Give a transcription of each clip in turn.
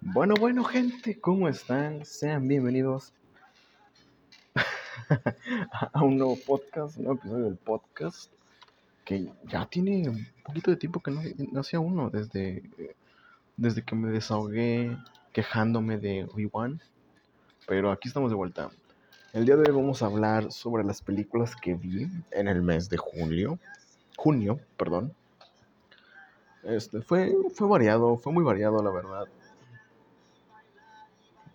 Bueno, bueno, gente, ¿cómo están? Sean bienvenidos a un nuevo podcast, un nuevo episodio del podcast que ya tiene un poquito de tiempo que no, hacía uno, desde, desde que me desahogué quejándome de Obi-Wan. Pero aquí estamos de vuelta. El día de hoy vamos a hablar sobre las películas que vi en el mes de julio. Junio, perdón. Este, fue, fue variado, fue muy variado, la verdad.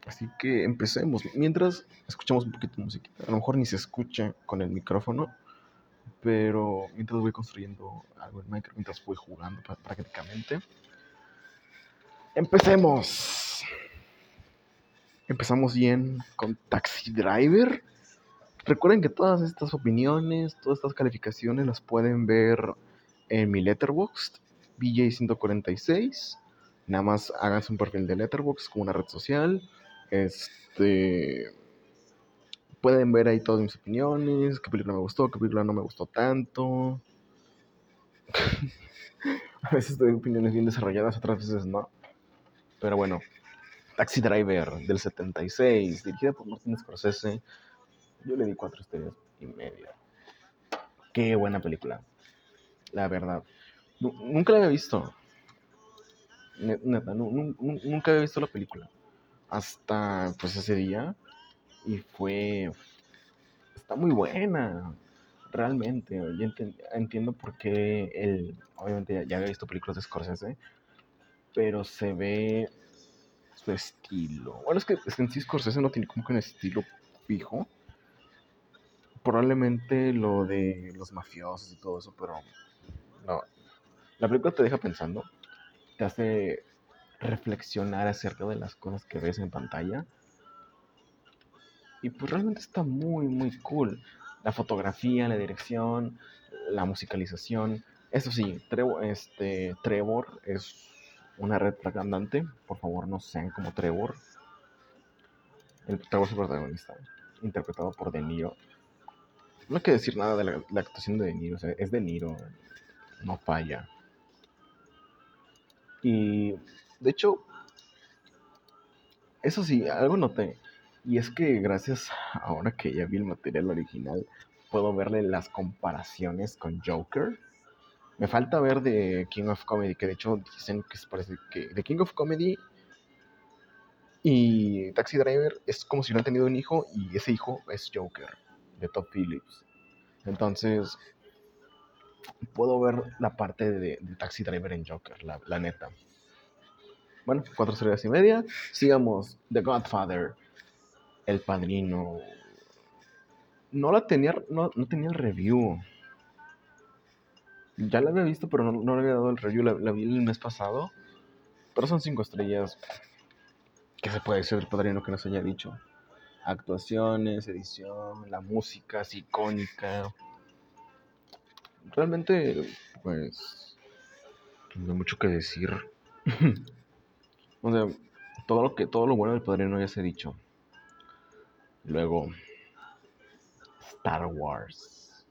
Así que empecemos. Mientras escuchamos un poquito de música. A lo mejor ni se escucha con el micrófono. Pero mientras voy construyendo algo en Minecraft, mientras voy jugando prácticamente. Empecemos. Empezamos bien con Taxi Driver. Recuerden que todas estas opiniones, todas estas calificaciones las pueden ver en mi Letterboxd, BJ146. Nada más háganse un perfil de Letterboxd como una red social este. Pueden ver ahí todas mis opiniones, qué película me gustó, qué película no me gustó tanto. a veces doy opiniones bien desarrolladas, otras veces no. Pero bueno, Taxi Driver del 76, dirigida por Martin Scorsese. Yo le di cuatro estrellas y media. Qué buena película. La verdad. Nunca la había visto. Neta, nunca había visto la película hasta pues ese día y fue está muy buena realmente yo entiendo por qué él obviamente ya, había visto películas de Scorsese pero se ve su estilo. Bueno es que, en sí Scorsese no tiene como que un estilo fijo. Probablemente lo de los mafiosos y todo eso pero no. La película te deja pensando te hace reflexionar acerca de las cosas que ves en pantalla. Y pues realmente está muy, muy cool. La fotografía, la dirección, la musicalización. Eso sí, Trevor, este, Trevor es una red andante. Por favor, no sean como Trevor. El Trevor es el protagonista, interpretado por De Niro. No hay que decir nada de la, actuación de De Niro. es De Niro. No falla. Y de hecho, eso sí, algo noté. Y es que gracias ahora que ya vi el material original, puedo verle las comparaciones con Joker. Me falta ver de King of Comedy, que de hecho dicen que parece que de King of Comedy y Taxi Driver es como si no han tenido un hijo y ese hijo es Joker, de Top Phillips. Entonces, puedo ver la parte de, Taxi Driver en Joker, la neta. Bueno, cuatro estrellas y media. Sigamos. The Godfather. El Padrino. No la tenía, no, tenía el review. Ya la había visto, pero no, le había dado el review. La, vi el mes pasado. Pero son cinco estrellas. ¿Qué se puede decir del Padrino que no haya dicho? Actuaciones, edición, la música es icónica. Realmente, pues, no hay mucho que decir. O sea, todo lo que, todo lo bueno del padrino ya se ha dicho. Luego, Star Wars.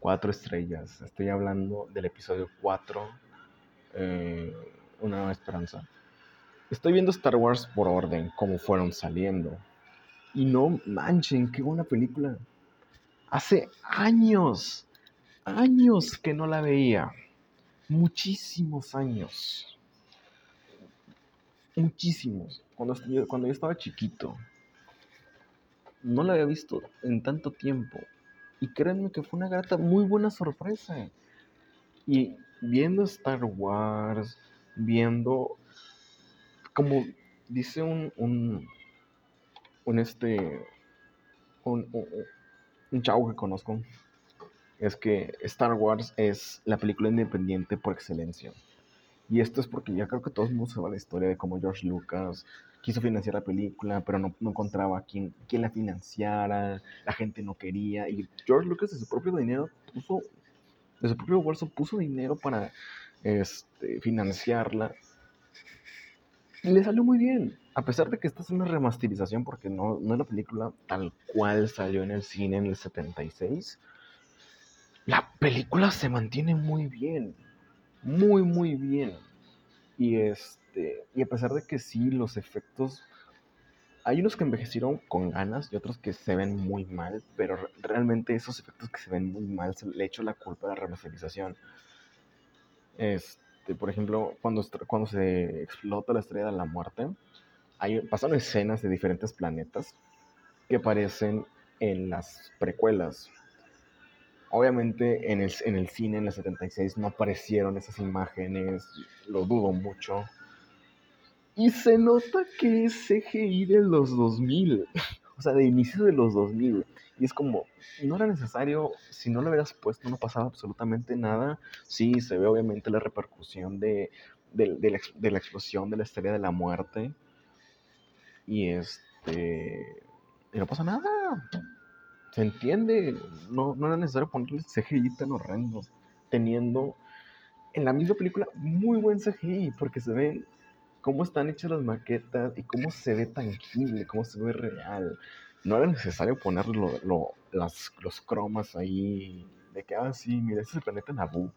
Cuatro estrellas. Estoy hablando del episodio 4. Eh, una nueva esperanza. Estoy viendo Star Wars por orden, como fueron saliendo. Y no manchen, qué buena película. Hace años, años que no la veía muchísimos años. Muchísimos. Cuando, cuando yo estaba chiquito. No la había visto en tanto tiempo. Y créanme que fue una grata, muy buena sorpresa. Y viendo Star Wars, viendo, como dice un, un, un este, un, un, un chavo que conozco, es que Star Wars es la película independiente por excelencia. Y esto es porque ya creo que todo el mundo sabe la historia de cómo George Lucas quiso financiar la película, pero no, encontraba quién, quién la financiara, la gente no quería. Y George Lucas de su propio dinero puso, de su propio bolso puso dinero para este, financiarla. Y le salió muy bien. A pesar de que esta es una remasterización, porque no, no es la película tal cual salió en el cine en el 76 la película se mantiene muy bien. Muy, muy bien. Y, este, y a pesar de que sí, los efectos... Hay unos que envejecieron con ganas y otros que se ven muy mal, pero realmente esos efectos que se ven muy mal se le echo la culpa a la remasterización. Este, por ejemplo, cuando, cuando se explota la estrella de la muerte, hay, pasan escenas de diferentes planetas que aparecen en las precuelas. Obviamente en el, en el cine en el 76 no aparecieron esas imágenes, lo dudo mucho. Y se nota que es CGI de los 2000, o sea, de inicio de los 2000. Y es como, no era necesario, si no lo hubieras puesto no pasaba absolutamente nada. Sí, se ve obviamente la repercusión de, de, la, de la explosión de la estrella de la muerte. Y este... Y no pasa nada se entiende, no, no era necesario ponerle CGI tan horrendo, teniendo en la misma película muy buen CGI, porque se ven cómo están hechas las maquetas y cómo se ve tangible, cómo se ve real. No era necesario ponerle lo, los cromas ahí, de que, ah, sí, mira, este es el planeta Naboo,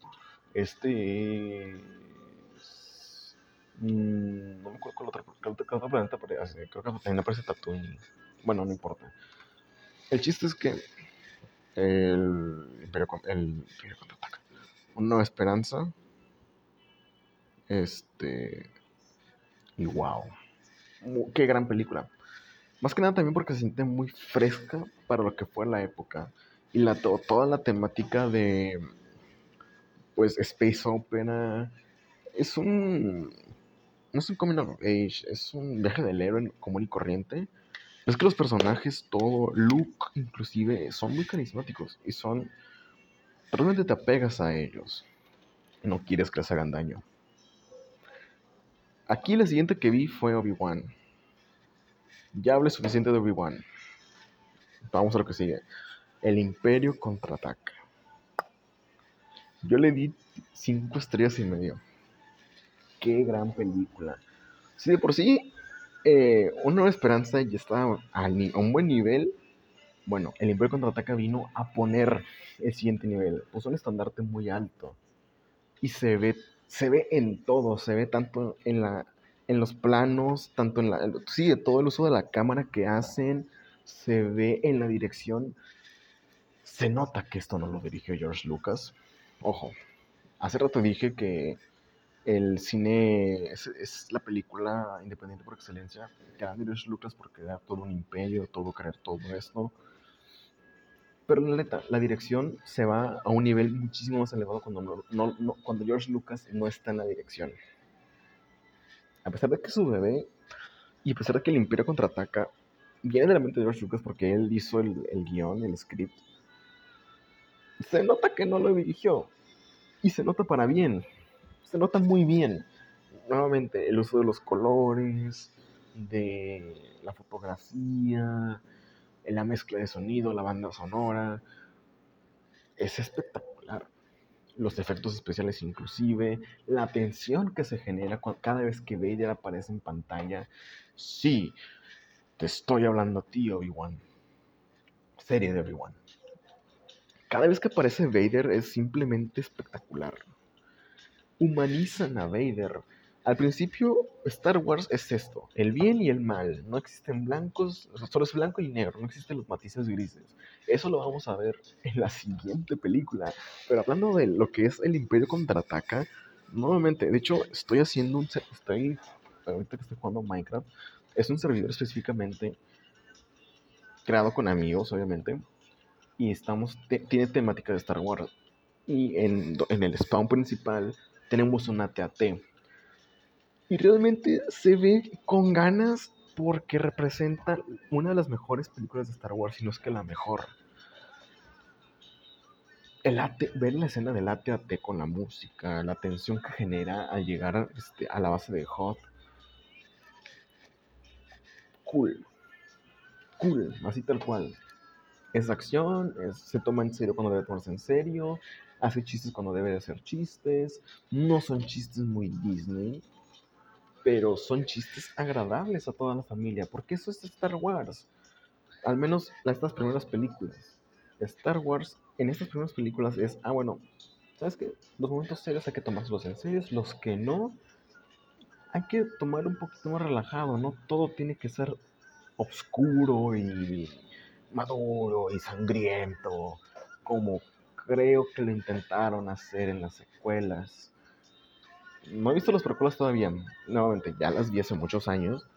este es... Mm, no me acuerdo cuál otro, otro, planeta aparece, creo que también aparece Tatooine. Bueno, no importa. El chiste es que el Imperio, el contraataca. Una esperanza. Este. Y wow. Qué gran película. Más que nada también porque se siente muy fresca para lo que fue la época. Y la, toda la temática de. Pues Space Opera. Es un. No es un coming of age. Es un viaje del héroe común y corriente es que los personajes, todo, Luke inclusive, son muy carismáticos y son... Realmente te apegas a ellos. No quieres que les hagan daño. Aquí la siguiente que vi fue Obi-Wan. Ya hablé suficiente de Obi-Wan. Vamos a lo que sigue. El Imperio contraataca. Yo le di cinco estrellas y medio. Qué gran película. Si de por sí eh, una nueva esperanza ya está a, un buen nivel. Bueno, el Imperio Contraataca vino a poner el siguiente nivel. Puso un estandarte muy alto. Y se ve, se ve en todo. Se ve tanto en, la, en los planos, tanto en la... Sí, todo el uso de la cámara que hacen. Se ve en la dirección. Se nota que esto no lo dirigió George Lucas. Ojo, hace rato dije que el cine es, la película independiente por excelencia que George Lucas por crear todo un imperio, todo crear todo esto. Pero la neta, la dirección se va a un nivel muchísimo más elevado cuando, no, cuando George Lucas no está en la dirección. A pesar de que su bebé, y a pesar de que el Imperio contraataca, viene de la mente de George Lucas porque él hizo el guion, el script, se nota que no lo dirigió. Y se nota para bien se nota muy bien. Nuevamente, el uso de los colores, de la fotografía, la mezcla de sonido, la banda sonora. Es espectacular. Los efectos especiales inclusive, la tensión que se genera cada vez que Vader aparece en pantalla. Sí, te estoy hablando a ti, Obi-Wan. Serie de Obi-Wan. Cada vez que aparece Vader es simplemente espectacular humanizan a Vader. Al principio, Star Wars es esto, el bien y el mal. No existen blancos, solo es blanco y negro, no existen los matices grises. Eso lo vamos a ver en la siguiente película. Pero hablando de lo que es el Imperio contraataca, nuevamente, de hecho, estoy haciendo un... Estoy, ahorita que estoy jugando Minecraft, es un servidor específicamente creado con amigos, obviamente. Y estamos, tiene temática de Star Wars. Y en, en el spawn principal tenemos una TAT. Y realmente se ve con ganas porque representa una de las mejores películas de Star Wars, si no es que la mejor. El ver la escena del AT-AT con la música, la tensión que genera al llegar a, este, a la base de Hot. Cool. Cool, así tal cual. Es acción, se toma en serio cuando debe tomarse en serio, hace chistes cuando debe de hacer chistes, no son chistes muy Disney, pero son chistes agradables a toda la familia, porque eso es Star Wars. Al menos estas primeras películas. Star Wars en estas primeras películas es, ah, bueno, ¿sabes qué? Los momentos serios hay que tomárselos en serio, los que no, hay que tomar un poquito más relajado, no todo tiene que ser oscuro y maduro y sangriento, como creo que lo intentaron hacer en las secuelas. No he visto las precuelas todavía, nuevamente, ya las vi hace muchos años,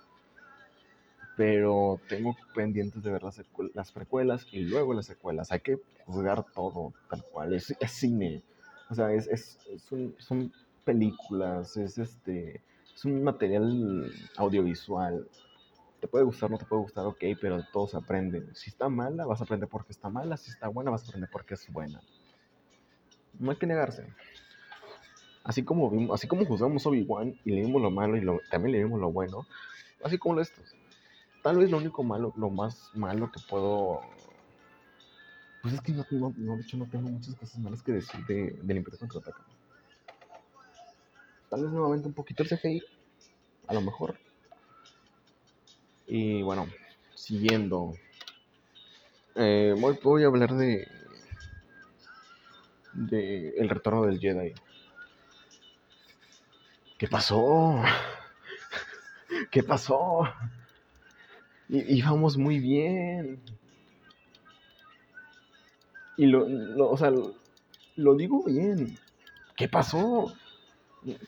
pero tengo pendientes de ver las, las precuelas y luego las secuelas. Hay que juzgar todo tal cual, es, cine, o sea, es, es, son películas, es este es un material audiovisual. Te puede gustar, no te puede gustar, ok, pero todo se aprende. Si está mala, vas a aprender porque está mala. Si está buena, vas a aprender porque es buena. No hay que negarse. Así como, así como juzgamos Obi-Wan y leímos lo malo y lo, también leímos lo bueno, así como estos. Tal vez lo único malo, lo más malo que puedo pues es que no, no, de hecho no tengo muchas cosas malas que decir de, del Imperio Contraataca. Tal vez nuevamente un poquito el CGI. A lo mejor. Y bueno, siguiendo. Eh, voy, a hablar de. De El retorno del Jedi. ¿Qué pasó? ¿Qué pasó? Y, íbamos muy bien. Y lo, lo, o sea, lo digo bien. ¿Qué pasó?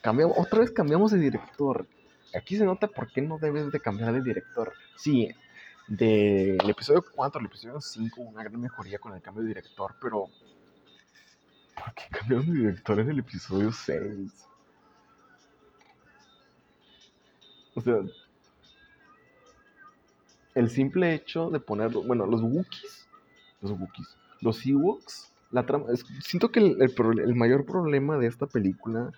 cambiamos, otra vez cambiamos de director. Aquí se nota por qué no debes de cambiar de director. Sí, del episodio 4 al episodio 5 una gran mejoría con el cambio de director, pero ¿por qué cambiaron de director en el episodio 6? O sea, el simple hecho de poner, bueno, los Wookiees, los Wookiees, los Ewoks, la trama, siento que el, el mayor problema de esta película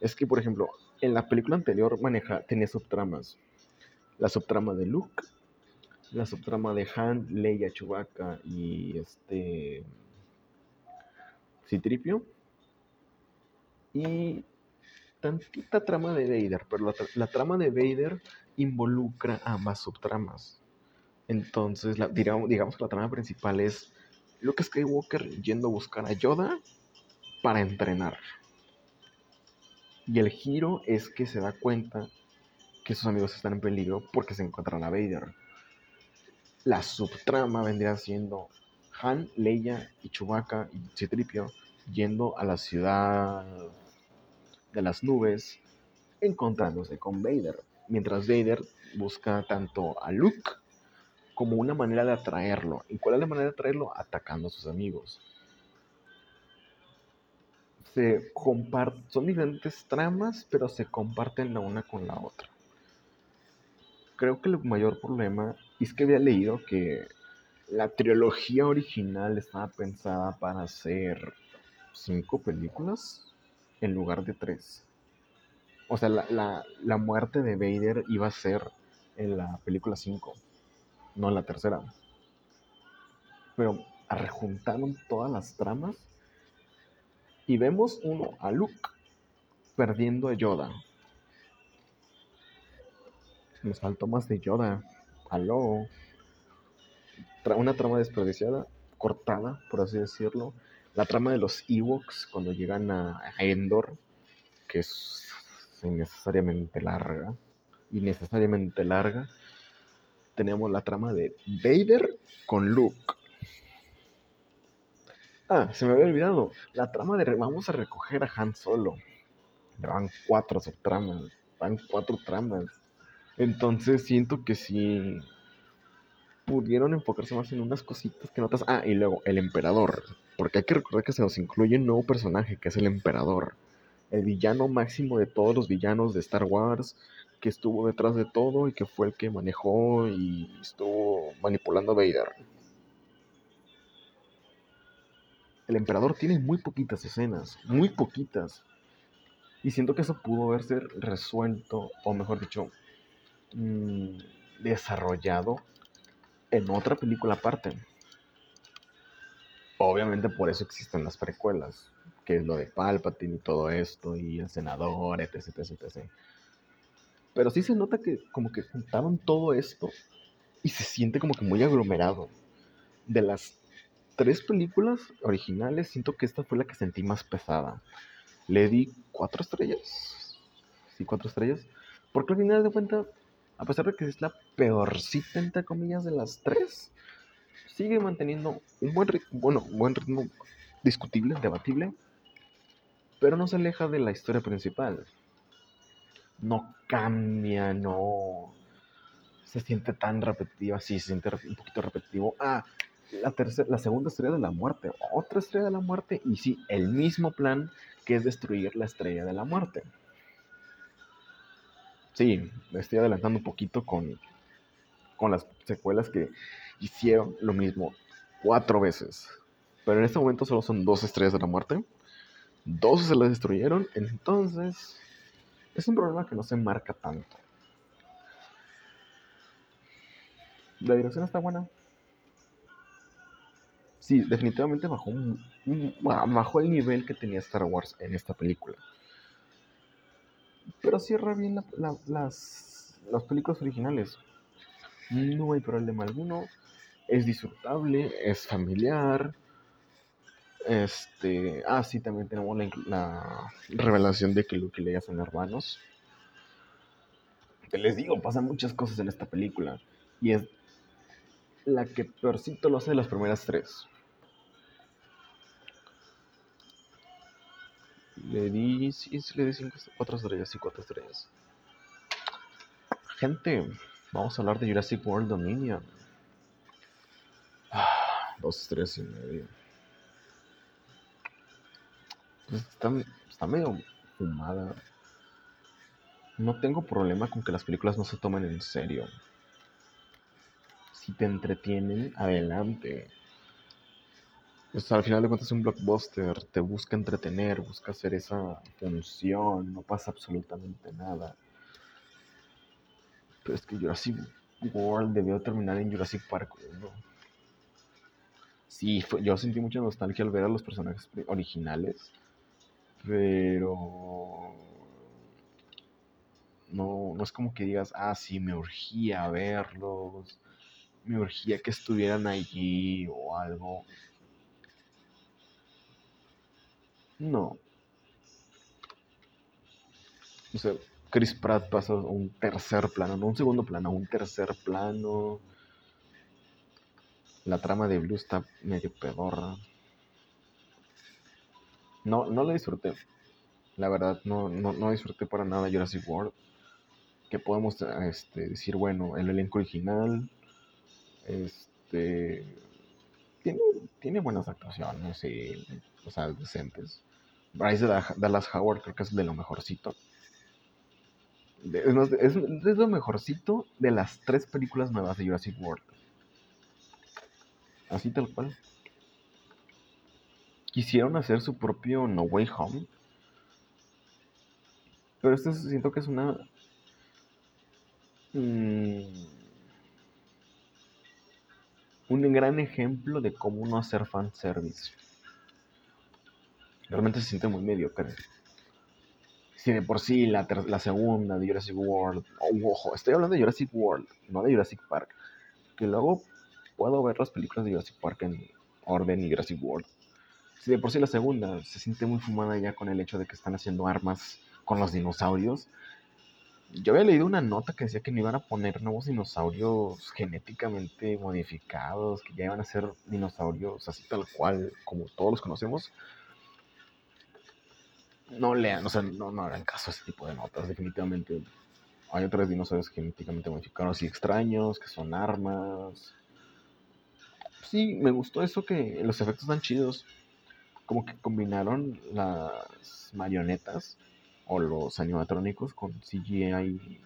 es que, por ejemplo, en la película anterior maneja, tenía subtramas. La subtrama de Luke, la subtrama de Han, Leia, Chewbacca y este. Citripio. Y tantita trama de Vader, pero la, trama de Vader involucra ambas subtramas. Entonces, digamos, digamos que la trama principal es Luke Skywalker yendo a buscar a Yoda para entrenar. Y el giro es que se da cuenta que sus amigos están en peligro porque se encuentran a Vader. La subtrama vendría siendo Han, Leia y Chewbacca y Citripio yendo a la ciudad de las nubes encontrándose con Vader. Mientras Vader busca tanto a Luke como una manera de atraerlo. ¿Y cuál es la manera de atraerlo? Atacando a sus amigos se comparten, son diferentes tramas, pero se comparten la una con la otra. Creo que el mayor problema es que había leído que la trilogía original estaba pensada para hacer cinco películas en lugar de tres. O sea, la, la muerte de Vader iba a ser en la película 5, no en la tercera. Pero rejuntaron todas las tramas y vemos uno a Luke perdiendo a Yoda. Nos faltó más de Yoda. Aló. Una trama desperdiciada, cortada, por así decirlo. La trama de los Ewoks cuando llegan a Endor, que es innecesariamente larga. Innecesariamente larga. Tenemos la trama de Vader con Luke. Ah, se me había olvidado. La trama de vamos a recoger a Han Solo. Van cuatro subtramas. Van cuatro tramas. Entonces siento que si pudieron enfocarse más en unas cositas que notas. Ah, y luego el emperador. Porque hay que recordar que se nos incluye un nuevo personaje que es el emperador. El villano máximo de todos los villanos de Star Wars. Que estuvo detrás de todo y que fue el que manejó y estuvo manipulando a Vader. El emperador tiene muy poquitas escenas, muy poquitas. Y siento que eso pudo haberse resuelto, o mejor dicho, mm, desarrollado en otra película aparte. Obviamente por eso existen las precuelas, que es lo de Palpatine y todo esto, y el senador, etc, etc, etc. Pero sí se nota que como que juntaron todo esto y se siente como que muy aglomerado. De las tres películas originales, siento que esta fue la que sentí más pesada. Le di cuatro estrellas. Sí, cuatro estrellas. Porque al final de cuentas, a pesar de que es la peorcita, entre comillas, de las tres, sigue manteniendo un buen ritmo, bueno, un buen ritmo discutible, debatible, pero no se aleja de la historia principal. No cambia, no se siente tan repetitiva, sí, se siente un poquito repetitivo. Ah, la, tercera, la segunda estrella de la muerte, otra estrella de la muerte, y sí, el mismo plan que es destruir la estrella de la muerte. Sí, me estoy adelantando un poquito con, con las secuelas que hicieron lo mismo cuatro veces. Pero en este momento solo son dos estrellas de la muerte. Dos se las destruyeron, entonces es un problema que no se marca tanto. La dirección está buena. Sí, definitivamente bajó, bajó el nivel que tenía Star Wars en esta película. Pero cierra bien las, las películas originales. No hay problema alguno. Es disfrutable, es familiar. Este. Ah, sí, también tenemos la, revelación de que Luke y Leia son hermanos. Te les digo, pasan muchas cosas en esta película. Y es la que peorcito lo hace de las primeras tres. Le di, sí, le di cinco, cuatro estrellas y cuatro estrellas. Gente, vamos a hablar de Jurassic World Dominion. Ah, dos estrellas y medio. Pues está, está medio fumada. No tengo problema con que las películas no se tomen en serio. Si te entretienen, adelante. Pues al final de cuentas es un blockbuster, te busca entretener, busca hacer esa función, no pasa absolutamente nada. Pero es que Jurassic World debió terminar en Jurassic Park. Sí, yo sentí mucha nostalgia al ver a los personajes originales, pero no, no es como que digas, ah, sí, me urgía verlos, me urgía que estuvieran allí o algo. No. O sea, Chris Pratt pasa a un tercer plano, no un segundo plano, un tercer plano. La trama de Blue está medio pedorra. No, no la disfruté. La verdad, no, no, no disfruté para nada Jurassic World. Que podemos este, decir, bueno, el elenco original. Este. Tiene, tiene buenas actuaciones y. O sea, decentes. Bryce Dallas Howard creo que es de lo mejorcito. Es, es, lo mejorcito de las tres películas nuevas de Jurassic World. Así tal cual. Quisieron hacer su propio No Way Home. Pero esto siento que es una... Mm, un gran ejemplo de cómo no hacer fanservice. Realmente se siente muy mediocre. Si de por sí la, la segunda de Jurassic World, oh, ojo, estoy hablando de Jurassic World, no de Jurassic Park, que luego puedo ver las películas de Jurassic Park en orden y Jurassic World. Si de por sí la segunda se siente muy fumada ya con el hecho de que están haciendo armas con los dinosaurios. Yo había leído una nota que decía que no iban a poner nuevos dinosaurios genéticamente modificados, que ya iban a ser dinosaurios así tal cual como todos los conocemos no lean, o sea, no, no hagan caso a ese tipo de notas, definitivamente. Hay otros dinosaurios genéticamente modificados y extraños, que son armas. Sí, me gustó eso que los efectos están chidos. Como que combinaron las marionetas o los animatrónicos con CGI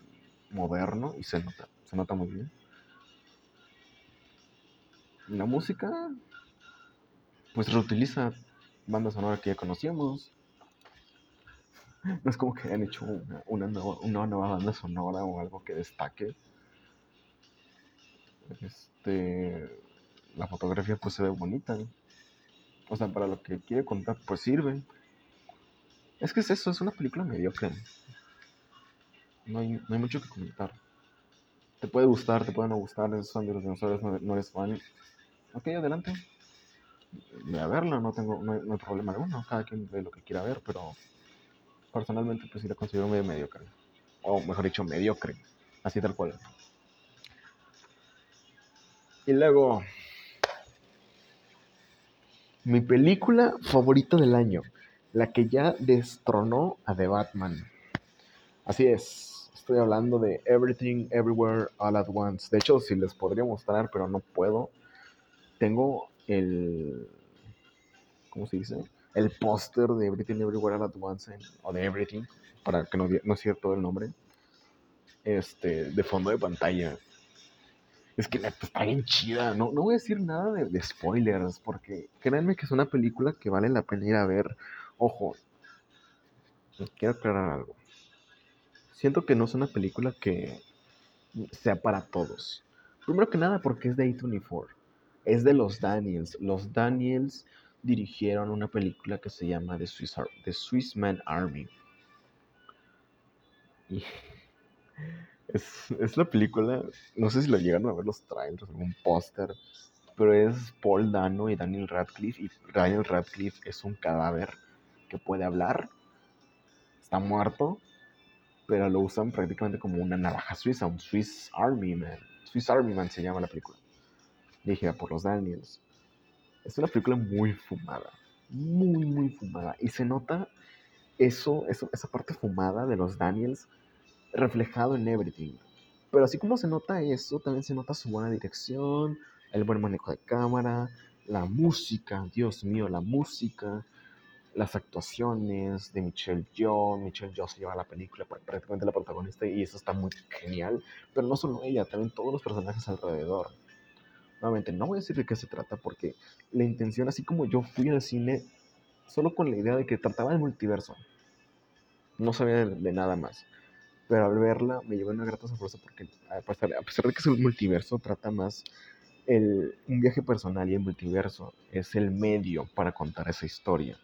moderno y se nota, se nota muy bien. La música, pues reutiliza bandas sonoras que ya conocíamos. No es como que hayan hecho una, nueva, banda sonora o algo que destaque. Este, la fotografía pues se ve bonita. O sea, para lo que quiere contar pues sirve. Es que es eso, es una película mediocre. No hay, no hay mucho que comentar. Te puede gustar, te puede no gustar, esos son de los dinosaurios, no, eres fan. Ok, adelante. Voy a verla, no tengo, no hay problema alguno. Cada quien ve lo que quiera ver, pero personalmente pues sí la considero medio mediocre. o mejor dicho, mediocre, así tal cual. Y luego, mi película favorita del año, la que ya destronó a The Batman. Así es, estoy hablando de Everything, Everywhere, All at Once. De hecho, si les podría mostrar, pero no puedo. Tengo el... ¿Cómo se dice? El póster de Everything, Everywhere, at Once, o de Everything, para que no, no es cierto el nombre. Este, de fondo de pantalla. Es que está bien chida. No, no voy a decir nada de, spoilers, porque créanme que es una película que vale la pena ir a ver. Ojo, quiero aclarar algo. Siento que no es una película que sea para todos. Primero que nada, porque es de A24. Es de los Daniels. Los Daniels dirigieron una película que se llama The Swiss, The Swiss Man Army. Y es, la película, no sé si lo llegaron a ver los trailers, algún póster, pero es Paul Dano y Daniel Radcliffe. Y Daniel Radcliffe es un cadáver que puede hablar, está muerto, pero lo usan prácticamente como una navaja suiza, un Swiss Army Man. Swiss Army Man se llama la película, dirigida por los Daniels. Es una película muy fumada, muy, muy fumada. Y se nota eso, eso esa parte fumada de los Daniels reflejado en Everything. Pero así como se nota eso, también se nota su buena dirección, el buen manejo de cámara, la música, Dios mío, la música, las actuaciones de Michelle Yeoh. Michelle Yeoh se lleva la película, prácticamente la protagonista, y eso está muy genial. Pero no solo ella, también todos los personajes alrededor. Nuevamente, no voy a decir de qué se trata, porque la intención, así como yo fui al cine solo con la idea de que trataba del multiverso, no sabía de nada más. Pero al verla me llevó una grata sorpresa porque a pesar, de que es un multiverso, trata más el, un viaje personal y el multiverso es el medio para contar esa historia.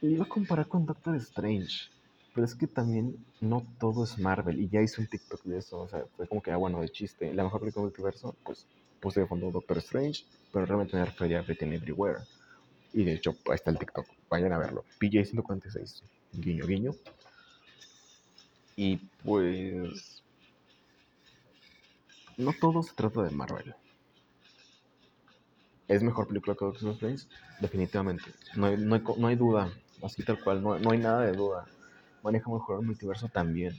Le iba a comparar con Doctor Strange, pero es que también no todo es Marvel y ya hice un TikTok de eso, o sea, fue como que, ah, bueno, de chiste, la mejor película del multiverso, pues puse de fondo Doctor Strange, pero realmente me refería a Everywhere. Y de hecho, ahí está el TikTok, vayan a verlo. PJ146, guiño, guiño. Y pues... No todo se trata de Marvel. ¿Es mejor película que Doctor Strange? Definitivamente. No hay, no, hay, duda. Así tal cual. No, no hay nada de duda. Maneja mejor el multiverso también.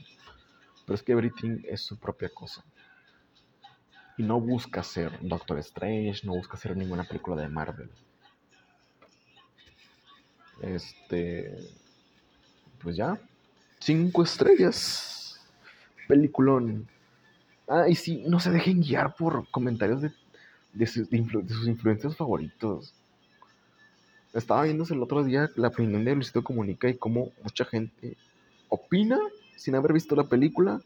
Pero es que Everything es su propia cosa. Y no busca ser Doctor Strange, no busca ser ninguna película de Marvel. Este. Pues ya. Cinco estrellas. Peliculón. Ah, y sí, no se dejen guiar por comentarios de, de, sus influencers favoritos. Estaba viéndose el otro día la opinión de Luisito Comunica y cómo mucha gente opina sin haber visto la película,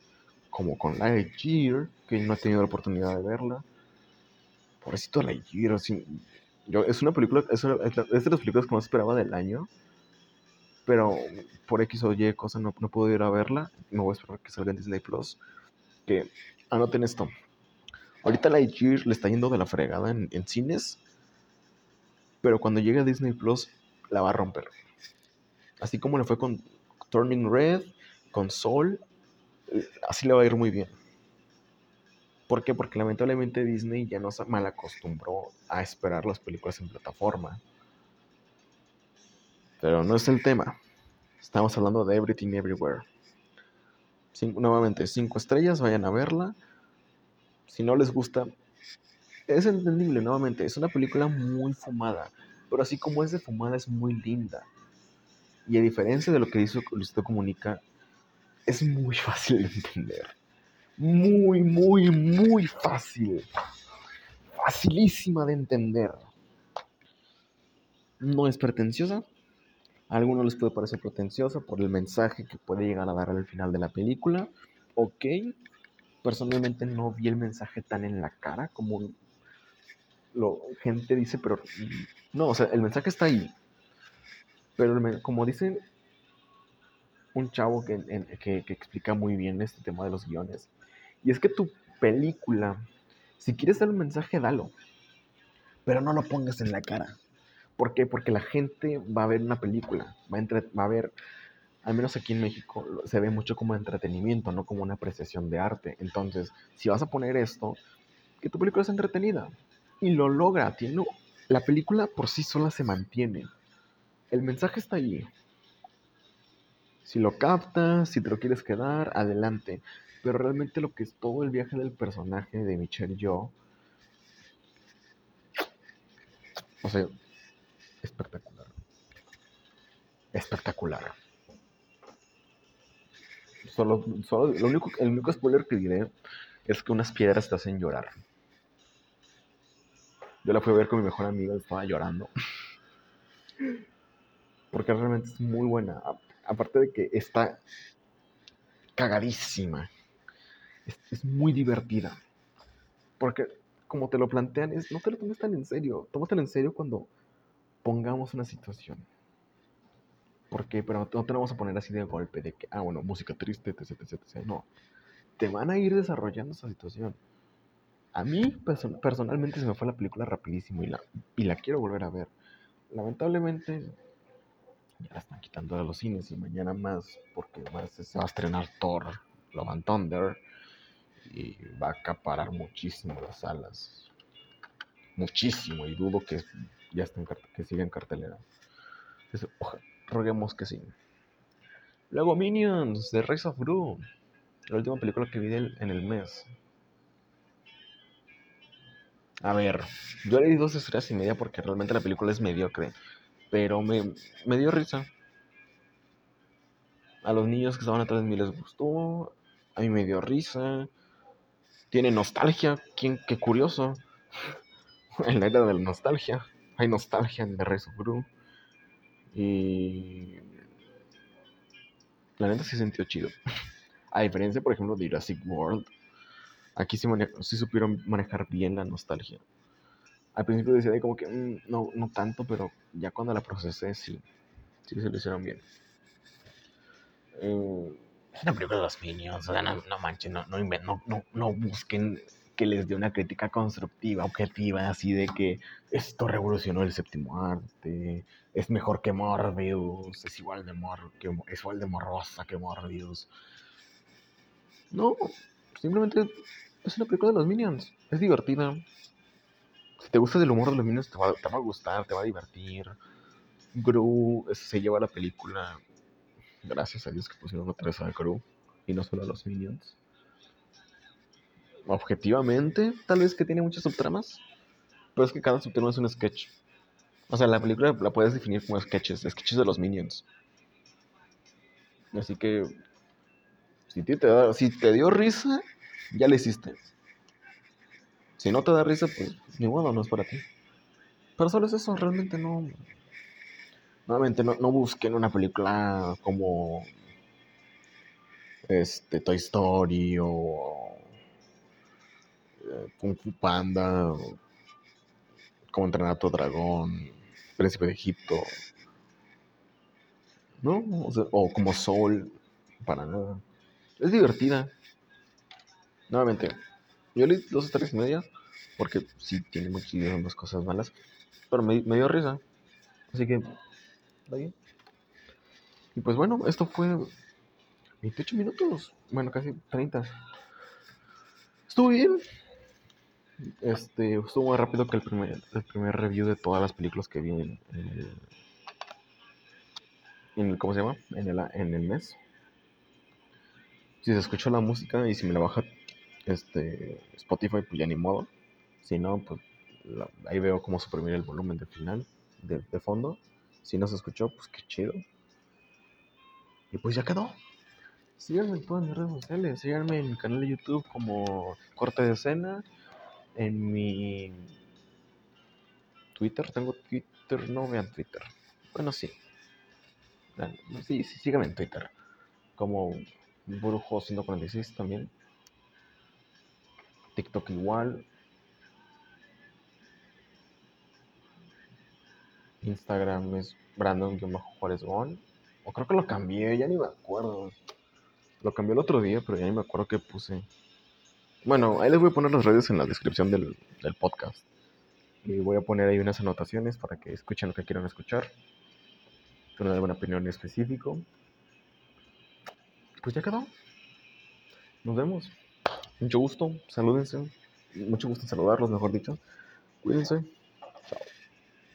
como con Lightyear, que no ha tenido la oportunidad de verla. Pobrecito Lightyear, yo, es una película, es, es de las películas que más esperaba del año pero por X o Y cosa no, no puedo ir a verla. Me voy a esperar que salga en Disney Plus. Que anoten esto. Ahorita Lightyear le está yendo de la fregada en, en cines. Pero cuando llegue a Disney Plus, la va a romper. Así como le fue con Turning Red, con Soul, así le va a ir muy bien. ¿Por qué? Porque lamentablemente Disney ya nos mal acostumbró a esperar las películas en plataforma. Pero no es el tema. Estamos hablando de Everything Everywhere. nuevamente, cinco estrellas, vayan a verla. Si no les gusta, es entendible, nuevamente. Es una película muy fumada. Pero así como es de fumada, es muy linda. Y a diferencia de lo que dice Luisito Comunica, es muy fácil de entender. Muy, muy, muy fácil. Facilísima de entender. No es pretenciosa, a algunos les puede parecer pretenciosa por el mensaje que puede llegar a dar al final de la película. Ok, personalmente no vi el mensaje tan en la cara como lo gente dice, pero no, o sea, el mensaje está ahí. Pero como dice un chavo que, que, que explica muy bien este tema de los guiones, y es que tu película, si quieres dar un mensaje, dalo, pero no lo pongas en la cara. ¿Por qué? Porque la gente va a ver una película, va a, va a ver al menos aquí en México, se ve mucho como entretenimiento, no como una apreciación de arte. Entonces, si vas a poner esto, que tu película es entretenida. Y lo logra, tiene, la película por sí sola se mantiene. El mensaje está allí. Si lo captas, si te lo quieres quedar, adelante. Pero realmente lo que es todo el viaje del personaje de Michelle Yo, o sea, espectacular. Espectacular. Solo, solo, lo único, el único spoiler que diré es que unas piedras te hacen llorar. Yo la fui a ver con mi mejor amiga, estaba llorando. Porque realmente es muy buena. Aparte de que está cagadísima. Es, muy divertida. Porque como te lo plantean, es, no te lo tomes tan en serio. Tómatelo en serio cuando pongamos una situación. ¿Por qué? Pero no te vamos a poner así de golpe, de que, ah, bueno, música triste, etc, etc, etc. No. Te van a ir desarrollando esa situación. A mí personalmente se me fue la película rapidísimo y la, y la quiero volver a ver. Lamentablemente ya la están quitando de los cines y mañana más porque se va a estrenar Thor, Love and Thunder y va a acaparar muchísimo las salas. Muchísimo y dudo que ya estén, que siga cartelera. roguemos que sí. Luego Minions, The Rise of Gru, la última película que vi en el mes. A ver, yo le di dos estrellas y media porque realmente la película es mediocre. Pero me, me dio risa. A los niños que estaban atrás de mí les gustó. A mí me dio risa. Tiene nostalgia. ¿Quién? Qué curioso. en la era de la nostalgia. Hay nostalgia en of Gru. Y. La neta sí sintió chido. A diferencia, por ejemplo, de Jurassic World Aquí sí, supieron manejar bien la nostalgia. Al principio decía como que mm, no, no tanto, pero ya cuando la procesé sí, sí se lo hicieron bien. Eh, es una película de los Minions, o sea, no, no manchen, no, no, no, no busquen que les dé una crítica constructiva, objetiva, así de que esto revolucionó el séptimo arte, es mejor que Morbius, es igual de mor que es igual de morrosa que Morbius. No, Simplemente es una película de los Minions. Es divertida. Si te gusta el humor de los Minions, te va, a gustar, te va a divertir. Gru se lleva la película. Gracias a Dios que pusieron otra vez a Gru y no solo a los Minions. Objetivamente, tal vez que tiene muchas subtramas, pero es que cada subtrama es un sketch. O sea, la película la puedes definir como sketches, sketches de los Minions. Así que si te, si te dio risa, ya le hiciste. Si no te da risa, pues ni modo, no es para ti. Pero solo es eso, realmente no. Nuevamente, no, no busquen una película como. Este, Toy Story o. Eh, Kung Fu Panda. O, como entrenar a tu dragón. Príncipe de Egipto. ¿No? o como Soul. Para nada. Es divertida. Nuevamente, yo le di dos estrellas y media. Porque sí tiene muchísimas cosas malas. Pero me, dio risa. Así que, bien. Y pues bueno, esto fue 28 minutos. Bueno, casi 30. Estuvo bien. Este, estuvo más rápido que el primer, el review de todas las películas que vi en, el, en ¿Cómo se llama? En el, en el mes si se escucha la música y si me la baja este Spotify, pues ya ni modo. Si no, pues ahí veo cómo suprimir el volumen de final, de, fondo. Si no se escuchó, pues qué chido. Y pues ya quedó. Síganme en todas mis redes sociales. Síganme en mi canal de YouTube como Corte de Escena. En mi Twitter. Tengo Twitter. No vean Twitter. Bueno, sí. Sí, sí, síganme en Twitter. Como Brujo 146 también. TikTok igual. Instagram es Brandon-Juárez O creo que lo cambié, ya ni me acuerdo. Lo cambié el otro día, pero ya ni me acuerdo qué puse. Bueno, ahí les voy a poner las redes en la descripción del, del podcast. Y voy a poner ahí unas anotaciones para que escuchen lo que quieran escuchar. Si no alguna opinión en específico. pues ya quedó. Nos vemos. Mucho gusto. Salúdense. Mucho gusto en saludarlos, mejor dicho. Cuídense. Chao.